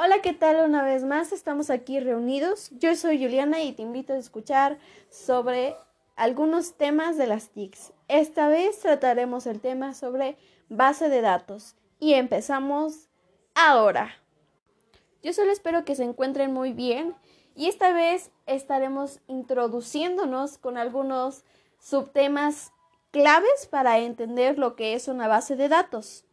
Hola, ¿qué tal? Una vez más estamos aquí reunidos. Yo soy Juliana y te invito a escuchar sobre algunos temas de las TICs. Esta vez trataremos el tema sobre base de datos y empezamos ahora. Yo solo espero que se encuentren muy bien y esta vez estaremos introduciéndonos con algunos subtemas claves para entender lo que es una base de datos.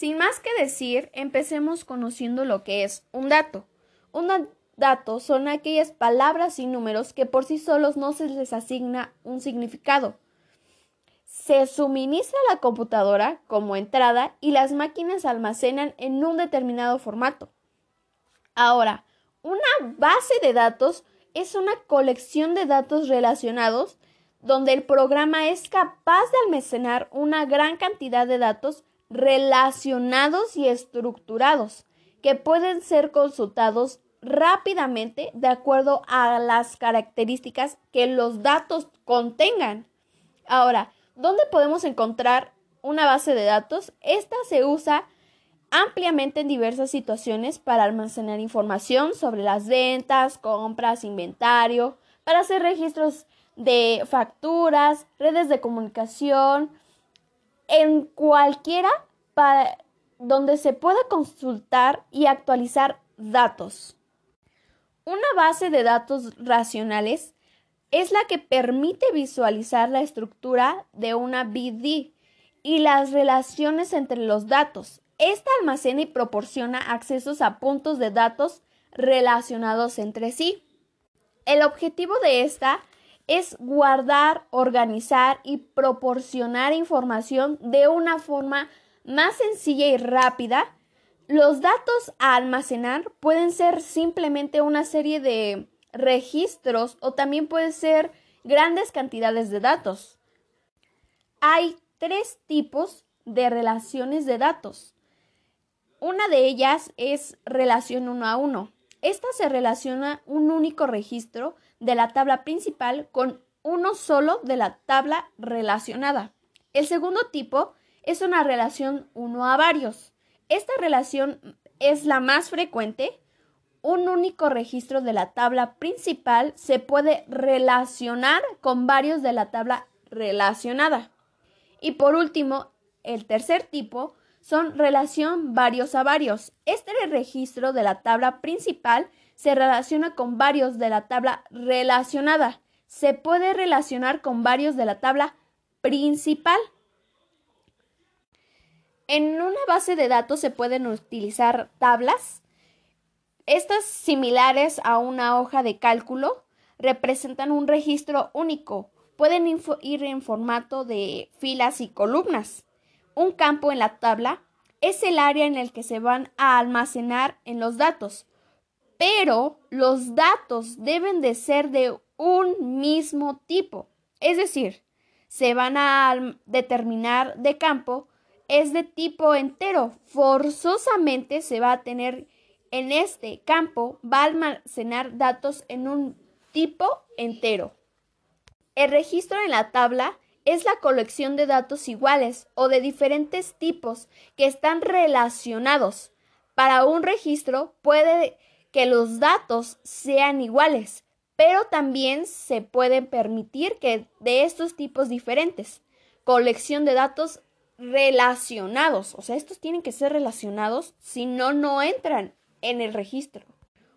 Sin más que decir, empecemos conociendo lo que es un dato. Un dato son aquellas palabras y números que por sí solos no se les asigna un significado. Se suministra a la computadora como entrada y las máquinas almacenan en un determinado formato. Ahora, una base de datos es una colección de datos relacionados donde el programa es capaz de almacenar una gran cantidad de datos relacionados y estructurados que pueden ser consultados rápidamente de acuerdo a las características que los datos contengan. Ahora, ¿dónde podemos encontrar una base de datos? Esta se usa ampliamente en diversas situaciones para almacenar información sobre las ventas, compras, inventario, para hacer registros de facturas, redes de comunicación, en cualquiera para donde se pueda consultar y actualizar datos. Una base de datos racionales es la que permite visualizar la estructura de una BD y las relaciones entre los datos. Esta almacena y proporciona accesos a puntos de datos relacionados entre sí. El objetivo de esta es guardar, organizar y proporcionar información de una forma más sencilla y rápida. Los datos a almacenar pueden ser simplemente una serie de registros o también pueden ser grandes cantidades de datos. Hay tres tipos de relaciones de datos. Una de ellas es relación uno a uno. Esta se relaciona un único registro de la tabla principal con uno solo de la tabla relacionada. El segundo tipo es una relación uno a varios. Esta relación es la más frecuente. Un único registro de la tabla principal se puede relacionar con varios de la tabla relacionada. Y por último, el tercer tipo son relación varios a varios. Este registro de la tabla principal se relaciona con varios de la tabla relacionada. Se puede relacionar con varios de la tabla principal. En una base de datos se pueden utilizar tablas. Estas similares a una hoja de cálculo representan un registro único. Pueden ir en formato de filas y columnas. Un campo en la tabla es el área en el que se van a almacenar en los datos pero los datos deben de ser de un mismo tipo. Es decir, se van a determinar de campo es de tipo entero. Forzosamente se va a tener en este campo, va a almacenar datos en un tipo entero. El registro en la tabla es la colección de datos iguales o de diferentes tipos que están relacionados. Para un registro puede que los datos sean iguales, pero también se pueden permitir que de estos tipos diferentes. Colección de datos relacionados, o sea, estos tienen que ser relacionados, si no, no entran en el registro.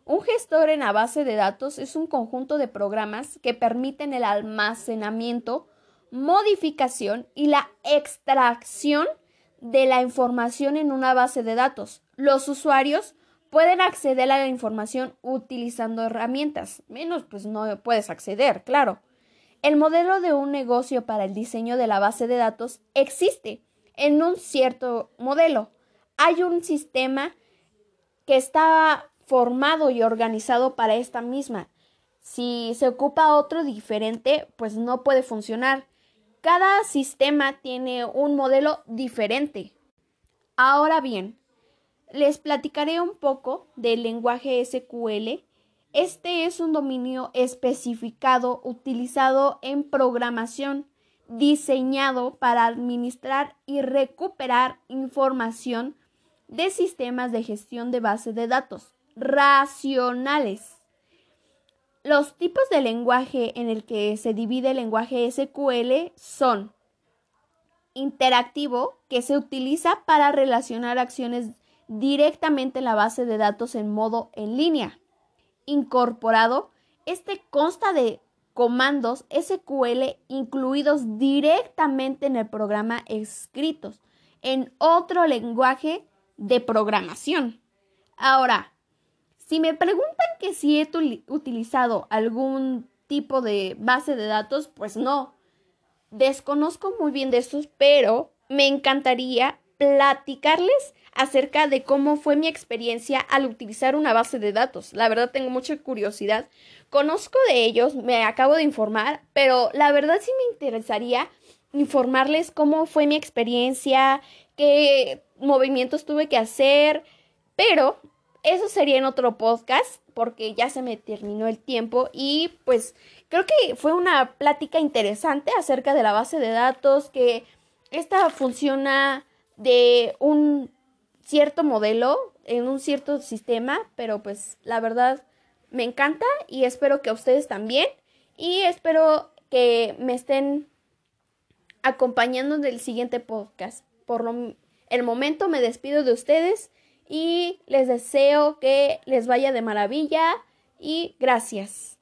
Un gestor en la base de datos es un conjunto de programas que permiten el almacenamiento, modificación y la extracción de la información en una base de datos. Los usuarios pueden acceder a la información utilizando herramientas. Menos, pues no puedes acceder, claro. El modelo de un negocio para el diseño de la base de datos existe en un cierto modelo. Hay un sistema que está formado y organizado para esta misma. Si se ocupa otro diferente, pues no puede funcionar. Cada sistema tiene un modelo diferente. Ahora bien, les platicaré un poco del lenguaje SQL. Este es un dominio especificado utilizado en programación, diseñado para administrar y recuperar información de sistemas de gestión de base de datos racionales. Los tipos de lenguaje en el que se divide el lenguaje SQL son interactivo, que se utiliza para relacionar acciones directamente en la base de datos en modo en línea. Incorporado, este consta de comandos SQL incluidos directamente en el programa escritos en otro lenguaje de programación. Ahora, si me preguntan que si he utilizado algún tipo de base de datos, pues no. Desconozco muy bien de estos, pero me encantaría platicarles acerca de cómo fue mi experiencia al utilizar una base de datos. La verdad tengo mucha curiosidad. Conozco de ellos, me acabo de informar, pero la verdad sí me interesaría informarles cómo fue mi experiencia, qué movimientos tuve que hacer, pero eso sería en otro podcast porque ya se me terminó el tiempo y pues creo que fue una plática interesante acerca de la base de datos, que esta funciona de un cierto modelo, en un cierto sistema, pero pues la verdad me encanta y espero que a ustedes también y espero que me estén acompañando en el siguiente podcast. Por lo, el momento me despido de ustedes y les deseo que les vaya de maravilla y gracias.